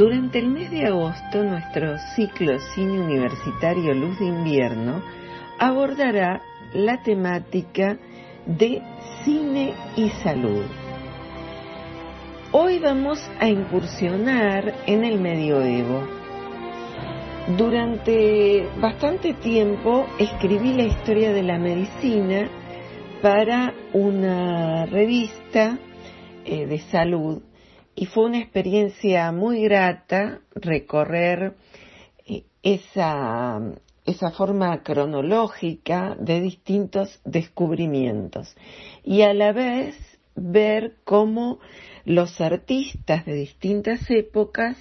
Durante el mes de agosto, nuestro ciclo Cine Universitario Luz de Invierno abordará la temática de cine y salud. Hoy vamos a incursionar en el medioevo. Durante bastante tiempo escribí la historia de la medicina para una revista eh, de salud y fue una experiencia muy grata recorrer eh, esa, esa forma cronológica de distintos descubrimientos y a la vez ver cómo los artistas de distintas épocas,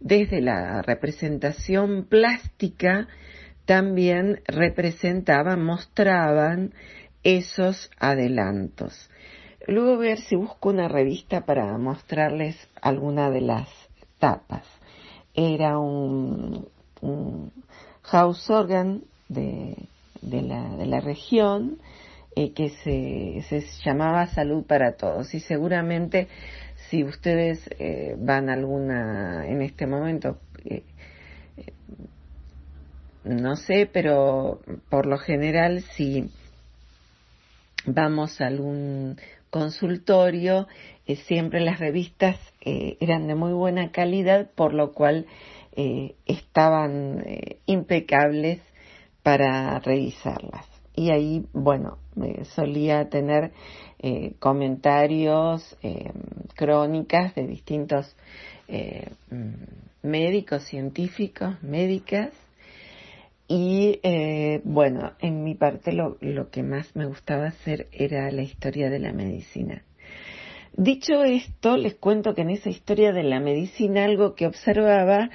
desde la representación plástica, también representaban, mostraban esos adelantos. Luego ver si busco una revista para mostrarles alguna de las tapas. Era un, house organ de, la, de la, región eh, que se, llamaba Salud para Todos y seguramente si ustedes eh, van alguna en este momento eh, no sé, pero por lo general si vamos a algún consultorio, eh, siempre las revistas eh, eran de muy buena calidad, por lo cual eh, estaban impecables para revisarlas. Y ahí, bueno, solía tener comentarios, crónicas de distintos mm, médicos, científicos, médicas, y eh, bueno, en mi parte lo, lo que más me gustaba hacer era la historia de la medicina. Dicho esto, les cuento que en esa historia de la medicina algo que observaba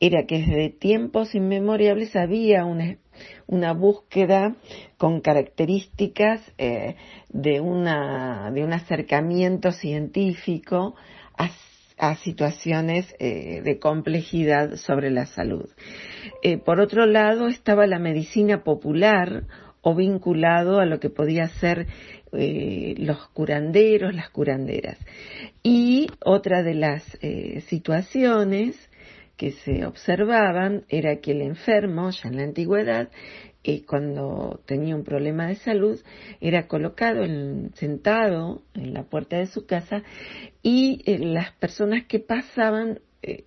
era que desde tiempos inmemoriales había una, una búsqueda con características eh, de, una, de un acercamiento científico a situaciones eh, de complejidad sobre la salud. Eh, por otro lado, estaba la medicina popular o vinculado a lo que podía ser eh, los curanderos, las curanderas. Y otra de las situaciones que se observaban era que el enfermo, ya en la antigüedad, y cuando tenía un problema de salud, era colocado sentado en la puerta de su casa y eh, las personas que pasaban eh,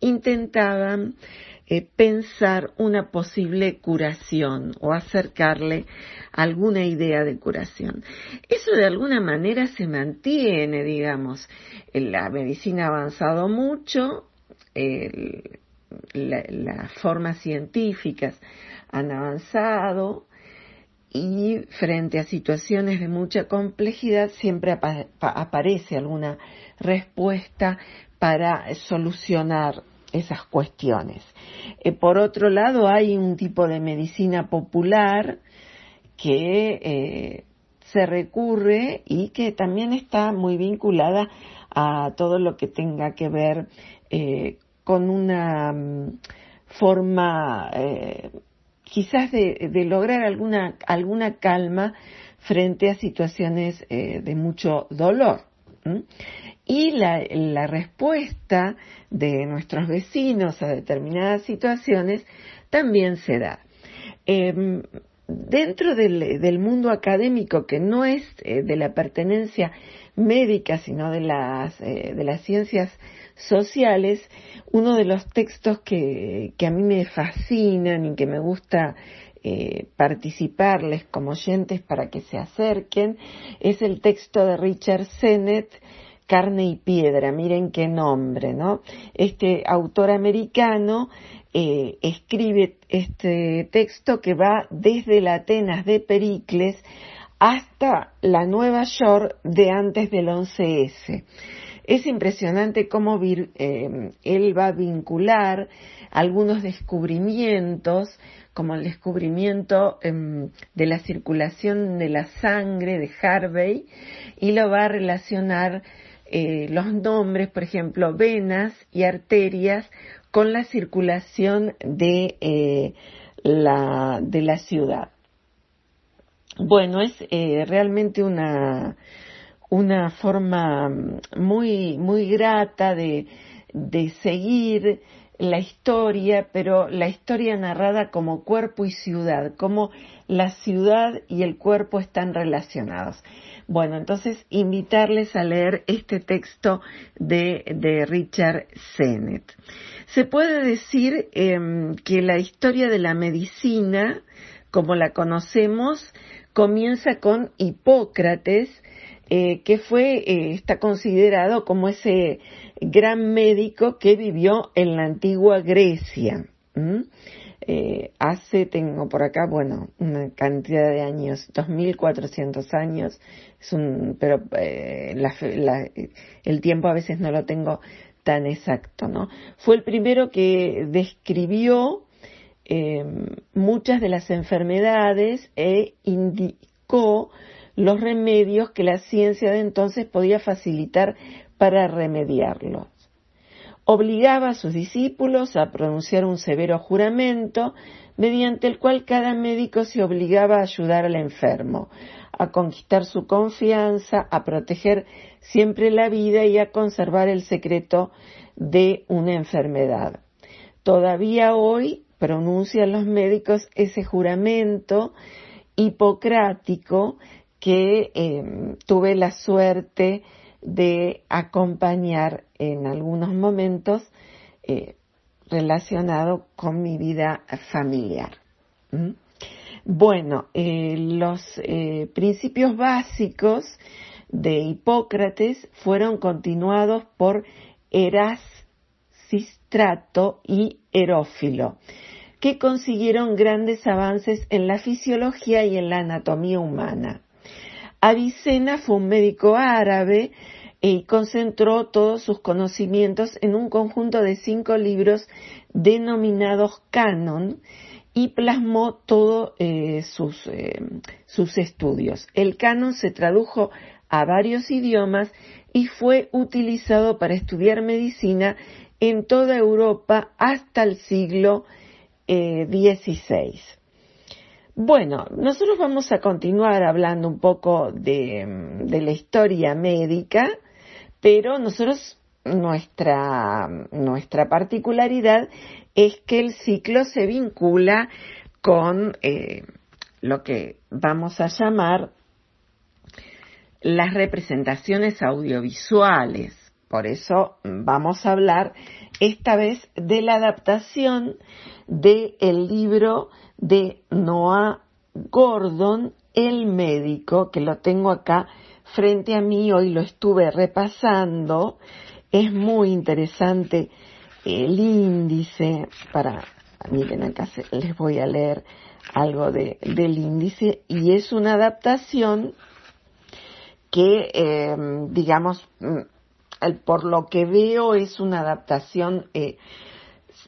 intentaban eh, pensar una posible curación o acercarle alguna idea de curación. Eso de alguna manera se mantiene, digamos. La medicina ha avanzado mucho, las formas científicas han avanzado y frente a situaciones de mucha complejidad siempre aparece alguna respuesta para solucionar esas cuestiones. Eh, por otro lado, hay un tipo de medicina popular que eh, se recurre y que también está muy vinculada a todo lo que tenga que ver eh, con una mm, forma quizás de, lograr alguna, alguna calma frente a situaciones eh, de mucho dolor. Y la, respuesta de nuestros vecinos a determinadas situaciones también se da. Em, dentro del, mundo académico, que no es eh, de la pertenencia médica, sino de las, eh, de las ciencias sociales, uno de los textos que, que a mí me fascinan y que me gusta eh, participarles como oyentes para que se acerquen es el texto de Richard Sennett, Carne y Piedra, miren qué nombre, ¿no? Este autor americano eh, escribe este texto que va desde la Atenas de Pericles hasta la Nueva York de antes del 11S. Es impresionante cómo eh, él va a vincular algunos descubrimientos, como el descubrimiento em, de la circulación de la sangre de Harvey, y lo va a relacionar eh, los nombres, por ejemplo, venas y arterias, con la circulación de, eh, la, de la ciudad. Bueno, es realmente una, una forma muy, muy grata de, de seguir la historia, pero la historia narrada como cuerpo y ciudad, como la ciudad y el cuerpo están relacionados. Bueno, entonces invitarles a leer este texto de, de Richard Sennett. Se puede decir em, que la historia de la medicina, como la conocemos, comienza con Hipócrates, eh, que fue, eh, está considerado como ese gran médico que vivió en la antigua Grecia. Eh, hace, tengo por acá, bueno, una cantidad de años, 2400 años, pero el tiempo a veces no lo tengo tan exacto, ¿no? Fue el primero que describió muchas de las enfermedades e indicó los remedios que la ciencia de entonces podía facilitar para remediarlos. Obligaba a sus discípulos a pronunciar un severo juramento mediante el cual cada médico se obligaba a ayudar al enfermo, a conquistar su confianza, a proteger siempre la vida y a conservar el secreto de una enfermedad. Todavía hoy pronuncian los médicos ese juramento hipocrático que em, tuve la suerte de acompañar en algunos momentos eh, relacionado con mi vida familiar. Bueno, eh, los eh, principios básicos de Hipócrates fueron continuados por Erasistrato y Herófilo, que consiguieron grandes avances en la fisiología y en la anatomía humana. Avicena fue un médico árabe y concentró todos sus conocimientos en un conjunto de cinco libros denominados canon y plasmó todos eh, sus, eh, sus estudios. El canon se tradujo a varios idiomas y fue utilizado para estudiar medicina en toda Europa hasta el siglo XVI. Eh, bueno, nosotros vamos a continuar hablando un poco de, la historia médica, pero nosotros, nuestra, nuestra particularidad es que el ciclo se vincula con eh, lo que vamos a llamar las representaciones audiovisuales. Por eso vamos a hablar esta vez de la adaptación del libro de Noah Gordon, el médico, que lo tengo acá frente a mí, hoy lo estuve repasando, es muy interesante el índice para, miren acá les voy a leer algo de, del índice y es una adaptación que, eh, digamos, mm, por lo que veo es una adaptación eh,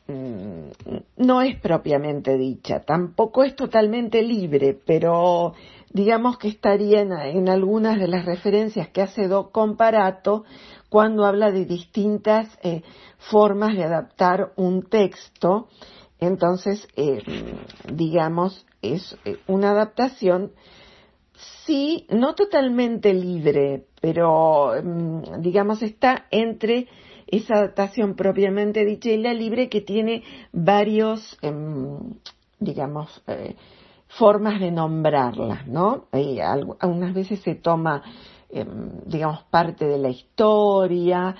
no es propiamente dicha, tampoco es totalmente libre, pero digamos que estaría en, algunas de las referencias que hace Doc Comparato cuando habla de distintas eh, formas de adaptar un texto. Entonces, eh, digamos, es eh, una adaptación, sí, no totalmente libre, pero, mm, digamos, está entre esa adaptación propiamente dicha y la libre que tiene varios, em, digamos, eh, formas de nombrarlas, ¿no? algunas veces se toma, em, digamos, parte de la historia,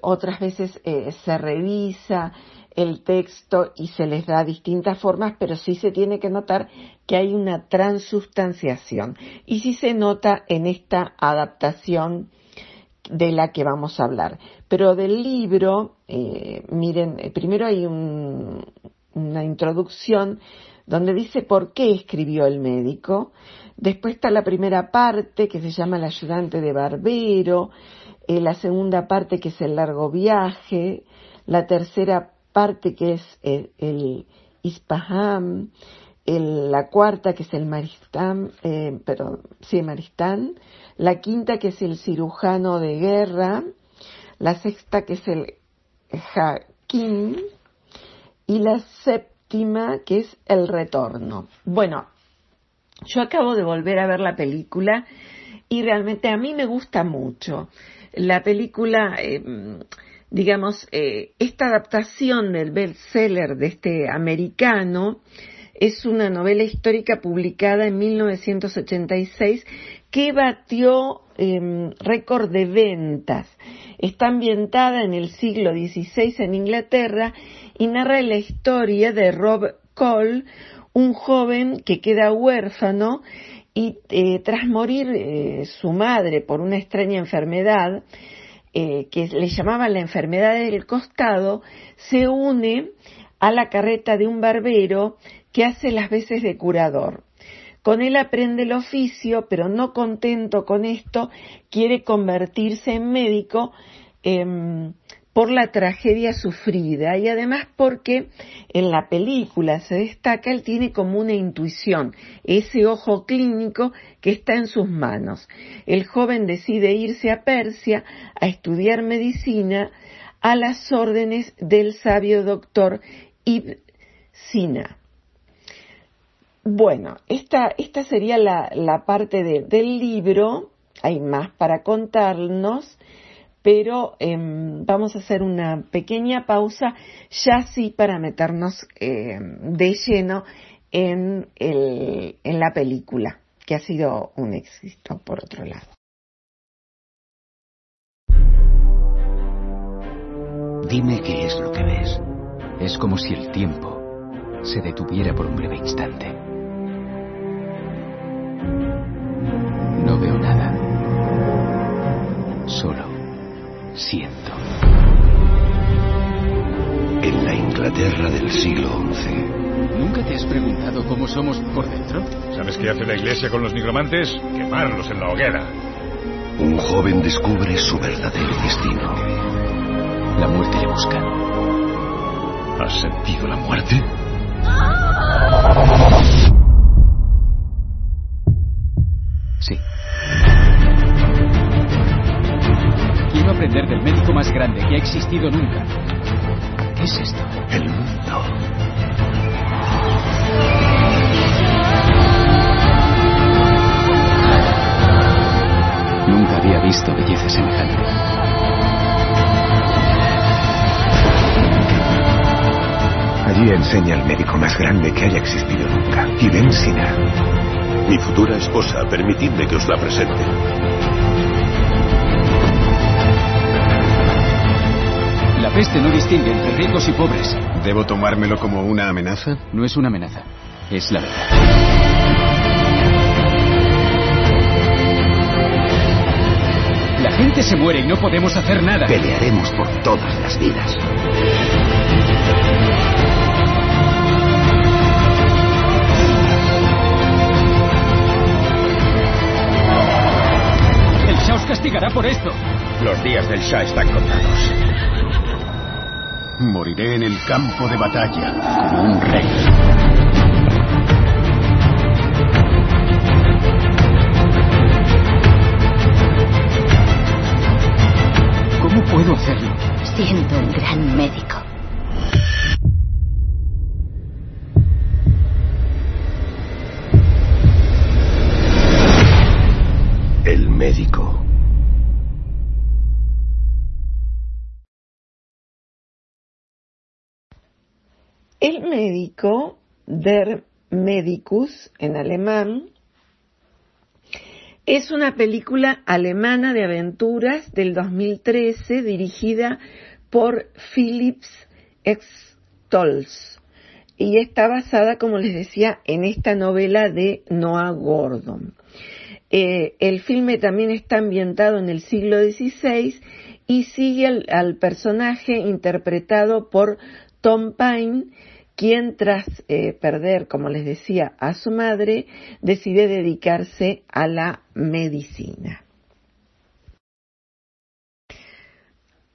otras veces se revisa, el texto y se les da distintas formas, pero sí se tiene que notar que hay una transustanciación. Y sí se nota en esta adaptación de la que vamos a hablar. Pero del libro, eh, miren, eh, primero hay una introducción donde dice por qué escribió el médico. Después está la primera parte que se llama El ayudante de barbero, eh, la segunda parte que es el largo viaje, la tercera parte que es el, el Ispaham, la cuarta que es el Maristán, eh, perdón, sí, Maristán, la quinta que es el cirujano de guerra, la sexta que es el Hakim y la séptima que es el retorno. Bueno, yo acabo de volver a ver la película y realmente a mí me gusta mucho. La película eh, digamos, eh, esta adaptación del bestseller de este americano es una novela histórica publicada en 1986 que batió em, récord de ventas. Está ambientada en el siglo XVI en Inglaterra y narra la historia de Rob Cole, un joven que queda huérfano y eh, tras morir eh, su madre por una extraña enfermedad, eh, que le llamaban la enfermedad del costado, se une a la carreta de un barbero que hace las veces de curador. Con él aprende el oficio, pero no contento con esto, quiere convertirse en médico em, por la tragedia sufrida y además porque en la película se destaca, él tiene como una intuición, ese ojo clínico que está en sus manos. El joven decide irse a Persia a estudiar medicina a las órdenes del sabio doctor Ibn Sina. Bueno, esta, esta sería la, la parte del libro, hay más para contarnos, pero em, vamos a hacer una pequeña pausa ya sí para meternos em, de lleno en, el, en la película, que ha sido un éxito por otro lado. Dime qué es lo que ves. Es como si el tiempo se detuviera por un breve instante. Solo siento. En la Inglaterra del siglo XI. ¿Nunca te has preguntado cómo somos por dentro? ¿Sabes qué hace la iglesia con los nigromantes? Quemarlos en la hoguera. Un joven descubre su verdadero destino. La muerte le busca. ¿Has sentido la muerte? Aprender del médico más grande que ha existido nunca. ¿Qué es esto? El mundo. Nunca había visto belleza semejante. Allí enseña el médico más grande que haya existido nunca, Ibn Sina. Mi futura esposa, permitidme que os la presente. La peste no distingue entre ricos y pobres. ¿Debo tomármelo como una amenaza? No es una amenaza, es la verdad. La gente se muere y no podemos hacer nada. Pelearemos por todas las vidas. El Shah os castigará por esto. Los días del Shah están contados. Moriré en el campo de batalla como un rey. ¿Cómo puedo hacerlo? Siendo un gran médico. Médico, Der Medicus en alemán, es una película alemana de aventuras del 2013 dirigida por Philips Extolz y está basada, como les decía, en esta novela de Noah Gordon. Eh, el filme también está ambientado en el siglo XVI y sigue al, personaje interpretado por Tom Pine, quien tras eh, perder, como les decía, a su madre, decide dedicarse a la medicina.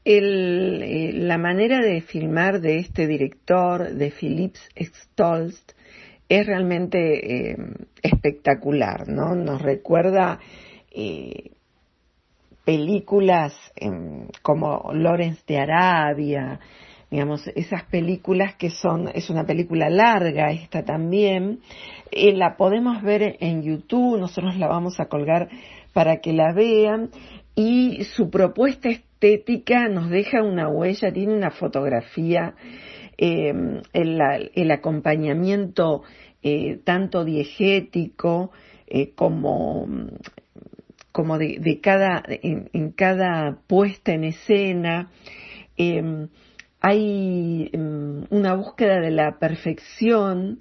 Eh, la manera de filmar de este director, de Philips Stolz, es realmente eh, espectacular, ¿no? Nos recuerda películas em, como Lawrence de Arabia, digamos, esas películas que son, es una película larga, esta también, la podemos ver en YouTube, nosotros la vamos a colgar para que la vean, y su propuesta estética nos deja una huella, tiene una fotografía, em, el, acompañamiento eh, tanto diegético eh, como, como de, cada, en, cada puesta en escena. Em, hay em, una búsqueda de la perfección,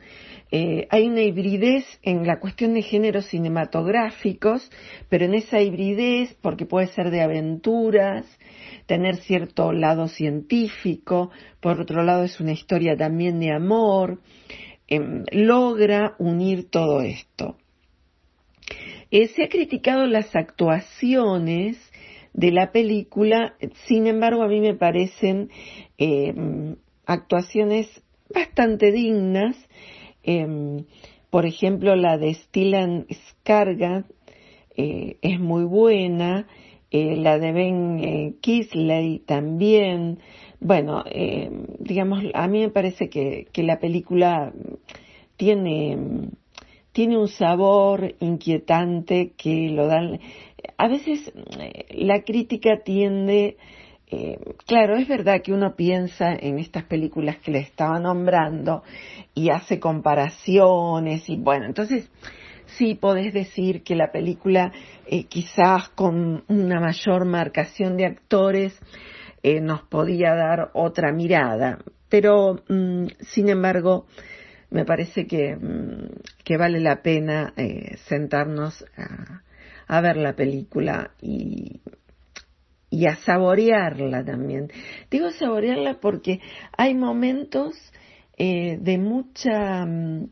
eh, hay una hibridez en la cuestión de géneros cinematográficos, pero en esa hibridez, porque puede ser de aventuras, tener cierto lado científico, por otro lado es una historia también de amor, em, logra unir todo esto. Eh, se ha criticado las actuaciones de la película, sin embargo a mí me parecen em, actuaciones bastante dignas, Em, por ejemplo, la de Stellan Skarga eh, es muy buena, eh, la de Ben eh, Kisley también. Bueno, em, digamos, a mí me parece que, que la película tiene, tiene un sabor inquietante que lo dan. A veces la crítica tiende eh, claro, es verdad que uno piensa en estas películas que le estaba nombrando y hace comparaciones y bueno, entonces sí podés decir que la película eh, quizás con una mayor marcación de actores eh, nos podía dar otra mirada, pero mm, sin embargo me parece que, mm, que vale la pena sentarnos a, a ver la película y y a saborearla también. Digo saborearla porque hay momentos eh, de mucha mm,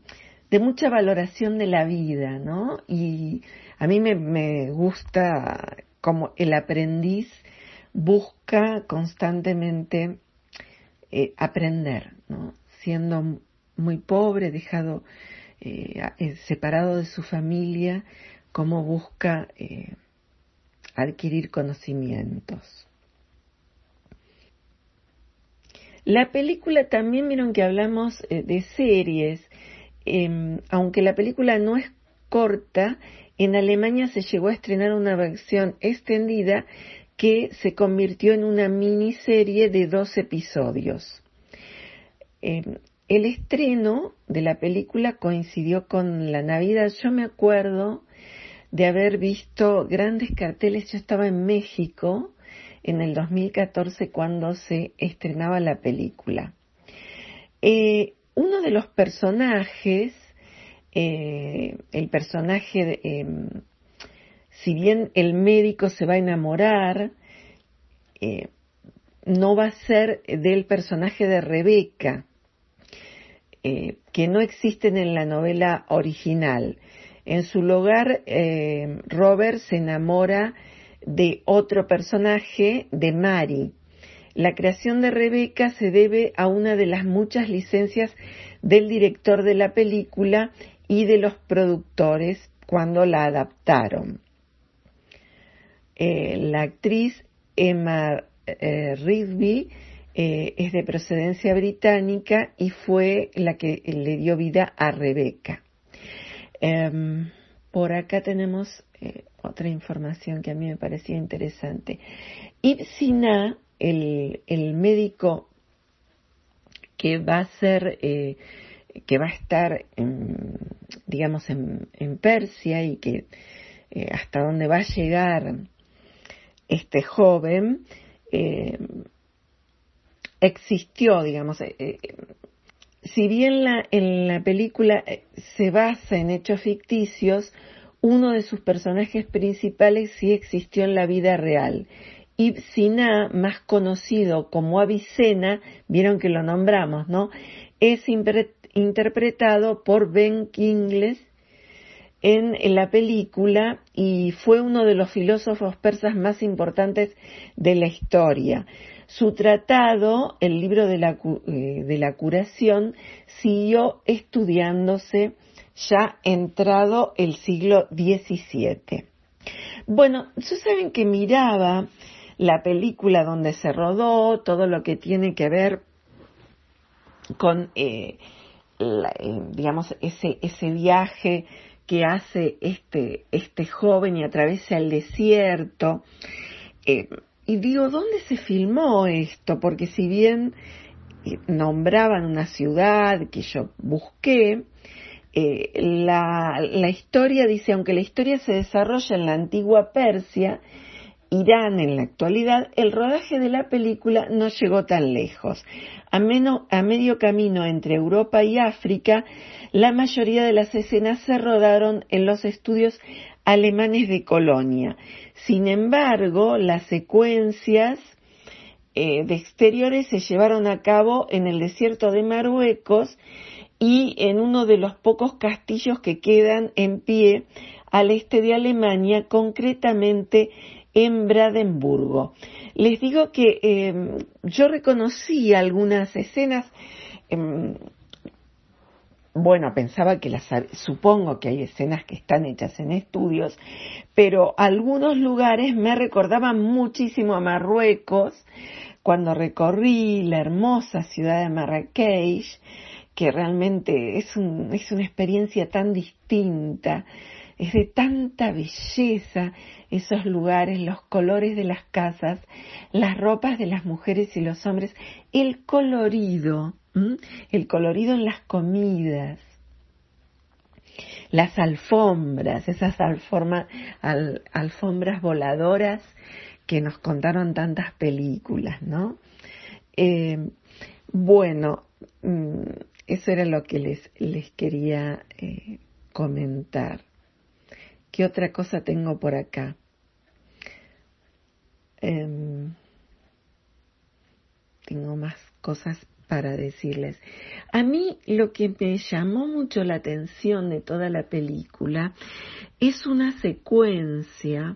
de mucha valoración de la vida, ¿no? Y a mí me, gusta como el aprendiz busca constantemente eh, aprender, ¿no? Siendo muy pobre, dejado eh, separado de su familia, como busca adquirir conocimientos. La película también vieron que hablamos eh, de series, em, aunque la película no es corta, en Alemania se llegó a estrenar una versión extendida que se convirtió en una miniserie de dos episodios. Em, el estreno de la película coincidió con la Navidad. Yo me acuerdo de haber visto grandes carteles. Yo estaba en México en el 2014 cuando se estrenaba la película. Eh, uno de los personajes, eh, el personaje, de, em, si bien el médico se va a enamorar, eh, no va a ser del personaje de Rebeca, que no existen en la novela original. En su lugar, eh, Robert se enamora de otro personaje, de Mary. La creación de Rebeca se debe a una de las muchas licencias del director de la película y de los productores cuando la adaptaron. Eh, la actriz Emma eh, Rigby es de procedencia británica y fue la que le dio vida a Rebeca. Em, por acá tenemos eh, otra información que a mí me parecía interesante. Ibn el, el médico que va a ser, eh, que va a estar, digamos, en, Persia y que eh, hasta dónde va a llegar este joven, existió, digamos, si bien la, en la película se basa en hechos ficticios, uno de sus personajes principales sí existió en la vida real Ibn Sina, más conocido como Avicena, vieron que lo nombramos, ¿no? Es interpretado por Ben Kingsley en, la película y fue uno de los filósofos persas más importantes de la historia. Su tratado, el libro de la, eh, de la curación, siguió estudiándose ya entrado el siglo XVII. Bueno, ustedes saben que miraba la película donde se rodó, todo lo que tiene que ver con, eh, eh, digamos, ese, ese viaje que hace este, este joven y atraviesa el desierto. Y digo, ¿dónde se filmó esto? Porque si bien nombraban una ciudad que yo busqué, la, la historia dice, aunque la historia se desarrolla en la antigua Persia, Irán en la actualidad, el rodaje de la película no llegó tan lejos. A, medio camino entre Europa y África, la mayoría de las escenas se rodaron en los estudios alemanes de Colonia. Sin embargo, las secuencias eh, de exteriores se llevaron a cabo en el desierto de Marruecos y en uno de los pocos castillos que quedan en pie al este de Alemania, concretamente en Brandenburgo. Les digo que em, yo reconocí algunas escenas, em, bueno, pensaba que las, supongo que hay escenas que están hechas en estudios, pero algunos lugares me recordaban muchísimo a Marruecos cuando recorrí la hermosa ciudad de Marrakech, que realmente es, es una experiencia tan distinta, es de tanta belleza esos lugares, los colores de las casas, las ropas de las mujeres y los hombres, el colorido, el colorido en las comidas, las alfombras, esas alfombras voladoras que nos contaron tantas películas, ¿no? Eh, bueno, mm, eso era lo que les, quería eh, comentar. ¿Qué otra cosa tengo por acá? Em, tengo más cosas para decirles. A mí lo que me llamó mucho la atención de toda la película es una secuencia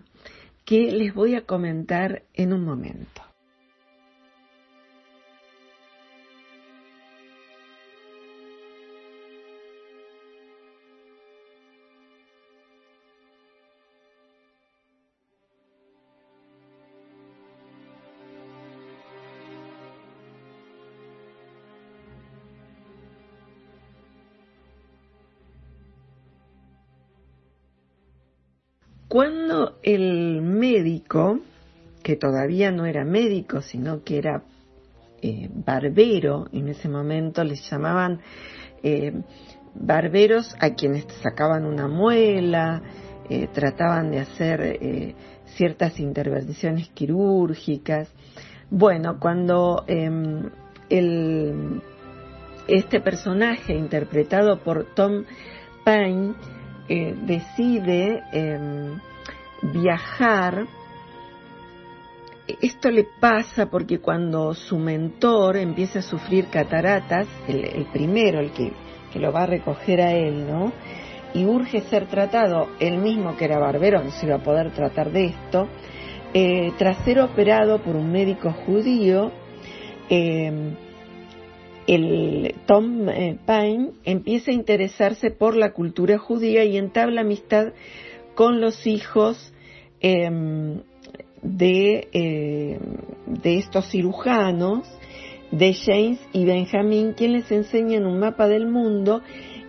que les voy a comentar en un momento. Cuando el médico, que todavía no era médico, sino que era eh, barbero, en ese momento les llamaban eh, barberos a quienes sacaban una muela, eh, trataban de hacer ciertas intervenciones quirúrgicas. Bueno, cuando em, el, este personaje interpretado por Tom Paine decide em, viajar, esto le pasa porque cuando su mentor empieza a sufrir cataratas, el, primero, el que, que, lo va a recoger a él, ¿no? Y urge ser tratado, él mismo que era barbero, no se iba a poder tratar de esto, eh, tras ser operado por un médico judío, eh, el Tom eh, Paine empieza a interesarse por la cultura judía y entabla amistad con los hijos em, de, em, de estos cirujanos, de James y Benjamin, quienes les enseñan un mapa del mundo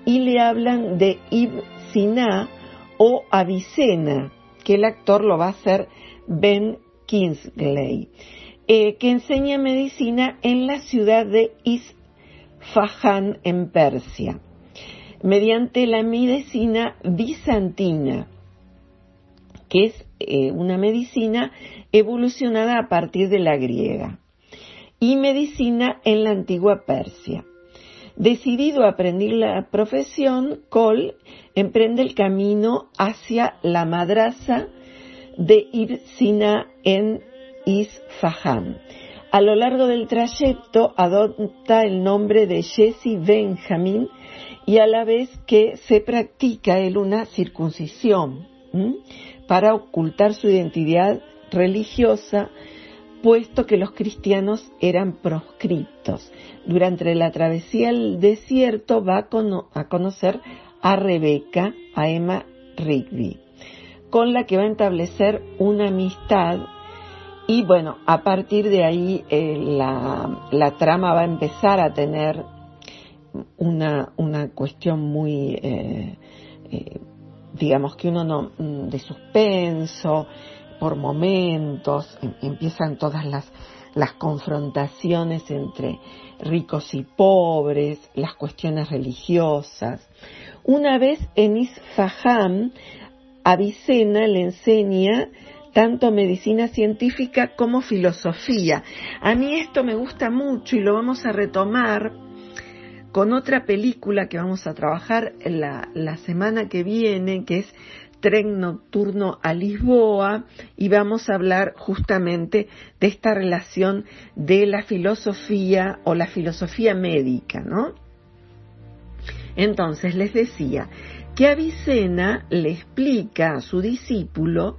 y le hablan de Ibn Sina o Avicena, que el actor lo va a hacer Ben Kingsley, eh, que enseña medicina en la ciudad de Is Fahan en Persia, mediante la medicina bizantina, que es eh, una medicina evolucionada a partir de la griega, y medicina en la antigua Persia. Decidido a aprender la profesión, Cole emprende el camino hacia la madrasa de Ibsina en Isfahan. A lo largo del trayecto adopta el nombre de Jesse Benjamin y a la vez que se practica él una circuncisión para ocultar su identidad religiosa, puesto que los cristianos eran proscriptos. Durante la travesía al desierto va a, conocer a Rebeca, a Emma Rigby, con la que va a establecer una amistad y bueno, a partir de ahí eh, la, trama va a empezar a tener una, una cuestión muy, eh, eh, digamos que uno no, mm, de suspenso, por momentos, em, empiezan todas las, las confrontaciones entre ricos y pobres, las cuestiones religiosas. Una vez en Isfahan, Avicena le enseña tanto medicina científica como filosofía. A mí esto me gusta mucho y lo vamos a retomar con otra película que vamos a trabajar la, la semana que viene, que es tren nocturno a Lisboa y vamos a hablar justamente de esta relación de la filosofía o la filosofía médica, ¿no? Entonces les decía que Avicena le explica a su discípulo,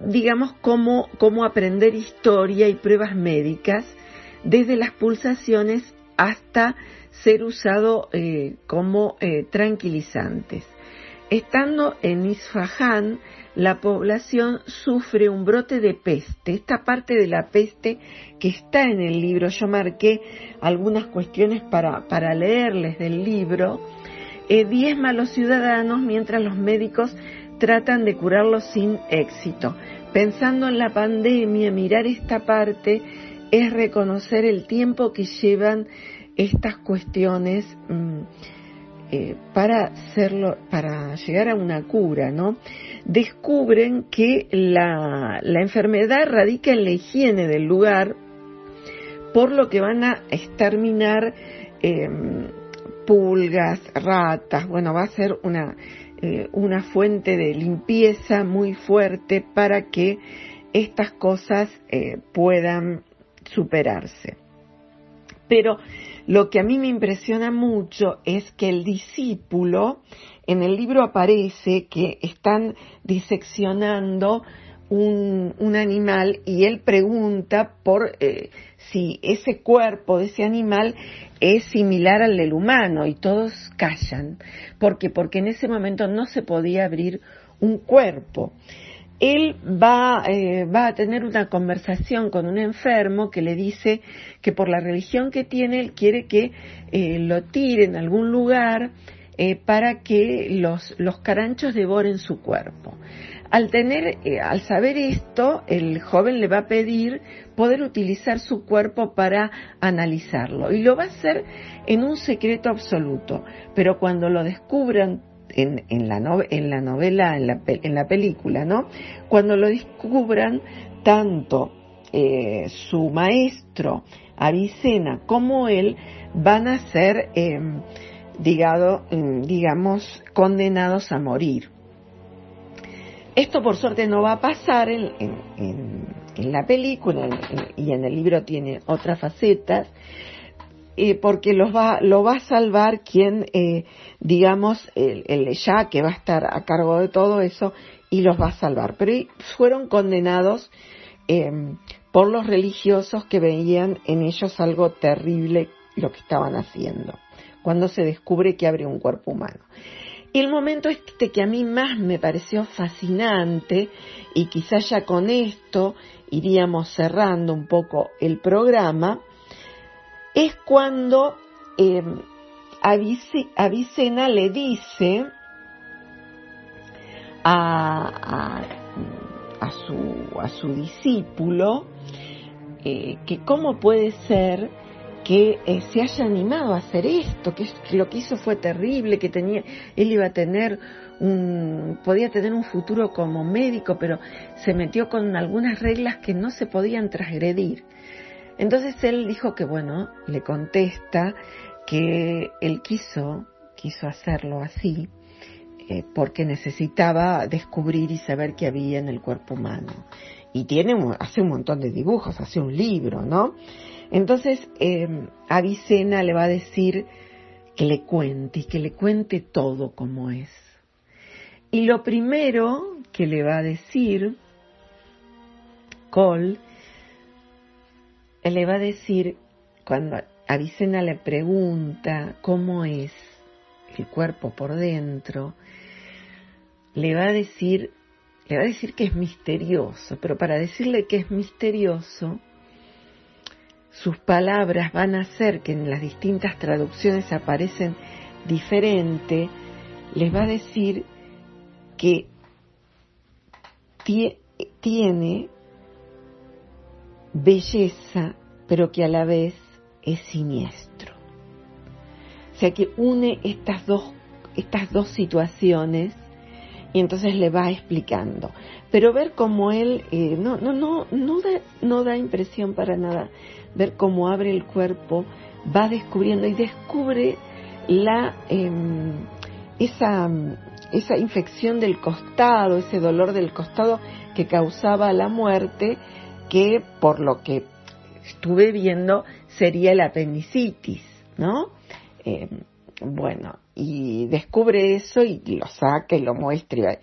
digamos, cómo, cómo aprender historia y pruebas médicas desde las pulsaciones hasta ser usado eh, como eh, tranquilizantes. Estando en Isfahan, la población sufre un brote de peste. Esta parte de la peste que está en el libro, yo marqué algunas cuestiones para, para leerles del libro, eh, diezma a los ciudadanos mientras los médicos tratan de curarlos sin éxito. Pensando en la pandemia, mirar esta parte es reconocer el tiempo que llevan estas cuestiones. Mm, eh, para hacerlo, para llegar a una cura, ¿no? Descubren que la, enfermedad radica en la higiene del lugar, por lo que van a exterminar em, pulgas, ratas, bueno, va a ser una, eh, una fuente de limpieza muy fuerte para que estas cosas eh, puedan superarse. Pero lo que a mí me impresiona mucho es que el discípulo, en el libro aparece que están diseccionando un, animal y él pregunta por eh, si ese cuerpo de ese animal es similar al del humano y todos callan. ¿Por qué? Porque en ese momento no se podía abrir un cuerpo él va, eh, va, a tener una conversación con un enfermo que le dice que por la religión que tiene, él quiere que eh, lo tire en algún lugar eh, para que los, los, caranchos devoren su cuerpo. Al tener, al saber esto, el joven le va a pedir poder utilizar su cuerpo para analizarlo y lo va a hacer en un secreto absoluto. Pero cuando lo descubran en, la, en la novela, en la, en la película, ¿no? Cuando lo descubran, tanto eh, su maestro, Avicena, como él, van a ser, em, digado, em, digamos, condenados a morir. Esto por suerte no va a pasar en la película y en el libro tiene otras facetas, eh, porque los va, lo va a salvar quien, eh, digamos, el, el ya que va a estar a cargo de todo eso y los va a salvar. Pero fueron condenados em, por los religiosos que veían en ellos algo terrible lo que estaban haciendo, cuando se descubre que abre un cuerpo humano. El momento este que a mí más me pareció fascinante, y quizás ya con esto iríamos cerrando un poco el programa, es cuando eh, Avicena le dice a, a, su, a su, discípulo eh, que cómo puede ser que eh, se haya animado a hacer esto, que, lo que hizo fue terrible, que tenía, él iba a tener un, podía tener un futuro como médico, pero se metió con algunas reglas que no se podían transgredir. Entonces él dijo que bueno, le contesta que él quiso, quiso hacerlo así, eh, porque necesitaba descubrir y saber qué había en el cuerpo humano. Y tiene, hace un montón de dibujos, hace un libro, ¿no? Entonces, eh, Avicena le va a decir que le cuente y que le cuente todo como es. Y lo primero que le va a decir Cole, le va a decir, cuando Avicena le pregunta cómo es el cuerpo por dentro, le va a decir, le va a decir que es misterioso, pero para decirle que es misterioso, sus palabras van a hacer que en las distintas traducciones aparecen diferente, les va a decir que tiene belleza, pero que a la vez es siniestro. O sea que une estas dos, estas dos situaciones y entonces le va explicando. Pero ver cómo él eh, no, no, no, no, da, no da impresión para nada ver cómo abre el cuerpo, va descubriendo y descubre la, em, esa, esa infección del costado, ese dolor del costado que causaba la muerte, que por lo que estuve viendo sería la apendicitis, ¿no? Em, bueno, y descubre eso y lo saca y lo muestra.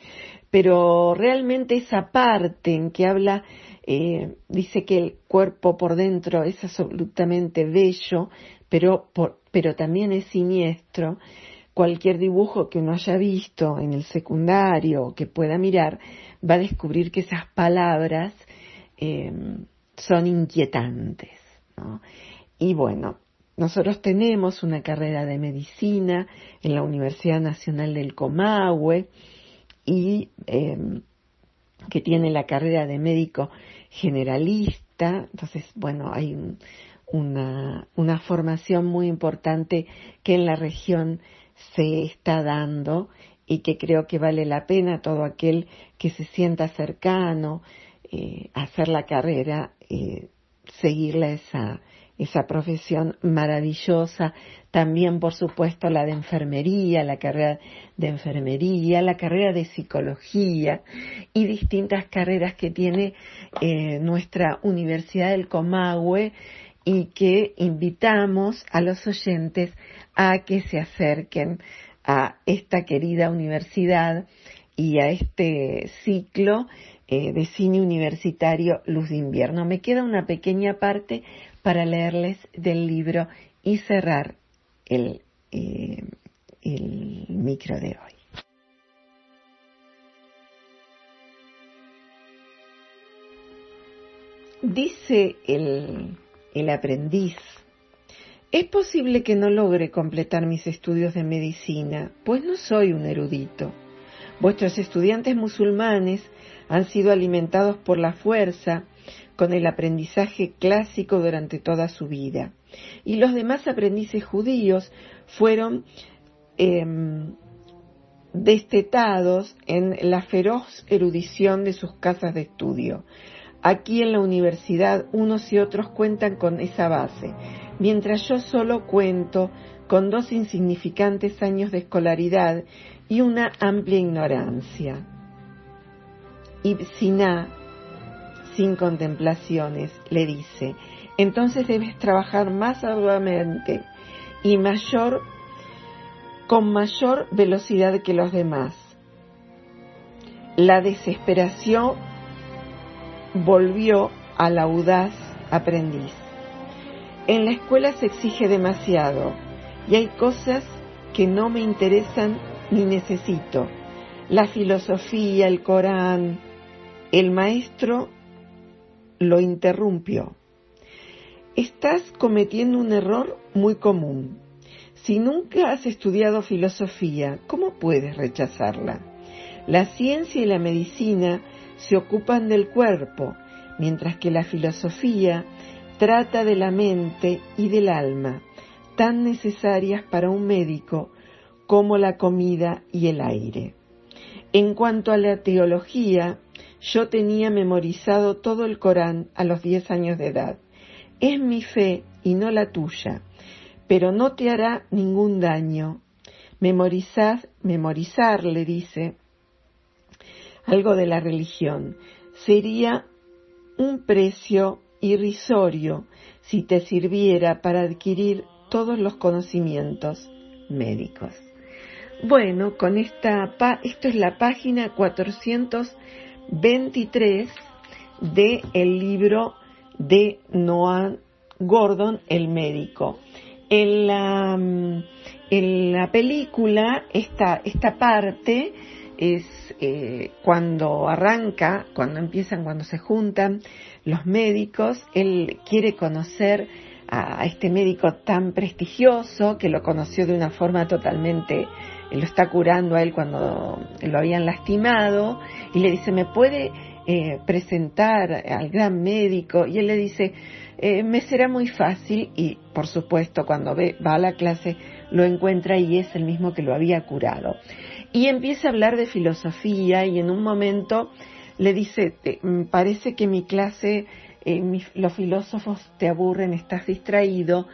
Pero realmente esa parte en que habla eh, dice que el cuerpo por dentro es absolutamente bello, pero, pero también es siniestro. Cualquier dibujo que uno haya visto en el secundario o que pueda mirar va a descubrir que esas palabras eh, son inquietantes. Y bueno, nosotros tenemos una carrera de medicina en la Universidad Nacional del Comahue y eh, que tiene la carrera de médico generalista, entonces, bueno, hay una, una formación muy importante que en la región se está dando y que creo que vale la pena todo aquel que se sienta cercano eh, hacer la carrera, eh, seguirla esa, esa profesión maravillosa, también por supuesto la de enfermería, la carrera de enfermería, la carrera de psicología y distintas carreras que tiene eh, nuestra Universidad del Comahue y que invitamos a los oyentes a que se acerquen a esta querida universidad y a este ciclo eh, de cine universitario Luz de Invierno. Me queda una pequeña parte para leerles del libro y cerrar el, eh, el micro de hoy. Dice el, el aprendiz, es posible que no logre completar mis estudios de medicina, pues no soy un erudito. Vuestros estudiantes musulmanes han sido alimentados por la fuerza con el aprendizaje clásico durante toda su vida. Y los demás aprendices judíos fueron em, destetados en la feroz erudición de sus casas de estudio. Aquí en la universidad unos y otros cuentan con esa base, mientras yo solo cuento con dos insignificantes años de escolaridad y una amplia ignorancia. Y Siná sin contemplaciones, le dice, entonces debes trabajar más arduamente y mayor, con mayor velocidad que los demás. La desesperación volvió al audaz aprendiz. En la escuela se exige demasiado y hay cosas que no me interesan ni necesito. La filosofía, el Corán, el maestro lo interrumpió. Estás cometiendo un error muy común. Si nunca has estudiado filosofía, ¿cómo puedes rechazarla? La ciencia y la medicina se ocupan del cuerpo, mientras que la filosofía trata de la mente y del alma, tan necesarias para un médico como la comida y el aire. En cuanto a la teología, yo tenía memorizado todo el Corán a los 10 años de edad. Es mi fe y no la tuya, pero no te hará ningún daño. Memorizar, memorizar, le dice, algo de la religión, sería un precio irrisorio si te sirviera para adquirir todos los conocimientos médicos. Bueno, con esta, esto es la página 423 de libro de Noah Gordon, el médico. En la, mm, en la película, esta, esta parte es eh, cuando arranca, cuando empiezan, cuando se juntan los médicos, él quiere conocer a este médico tan prestigioso que lo conoció de una forma totalmente lo está curando a él cuando lo habían lastimado y le dice, ¿me puede eh, presentar al gran médico? Y él le dice, eh, me será muy fácil y por supuesto cuando ve, va a la clase lo encuentra y es el mismo que lo había curado. Y empieza a hablar de filosofía y en un momento le dice, mm, parece que mi clase, eh, los filósofos te aburren, estás distraído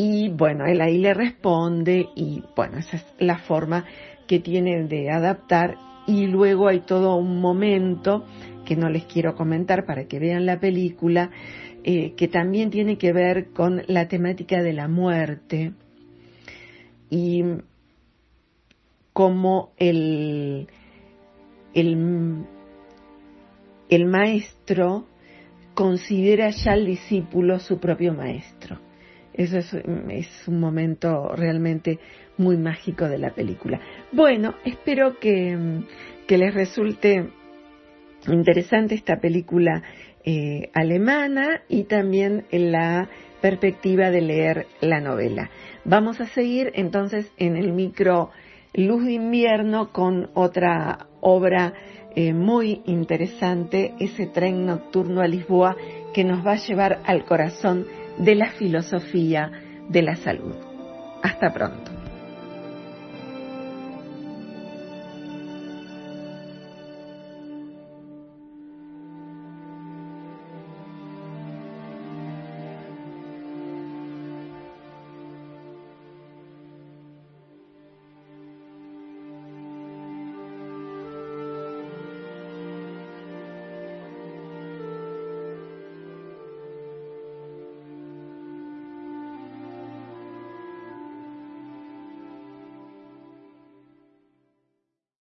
y bueno, él ahí le responde y bueno, esa es la forma que tiene de adaptar y luego hay todo un momento que no les quiero comentar para que vean la película, eh, que también tiene que ver con la temática de la muerte y cómo el, el, el maestro considera ya al discípulo su propio maestro. Eso es, un momento realmente muy mágico de la película. Bueno, espero que, les resulte interesante esta película eh, alemana y también la perspectiva de leer la novela. Vamos a seguir entonces en el micro Luz de invierno con otra obra eh, muy interesante, ese tren nocturno a Lisboa que nos va a llevar al corazón de la filosofía de la salud. Hasta pronto.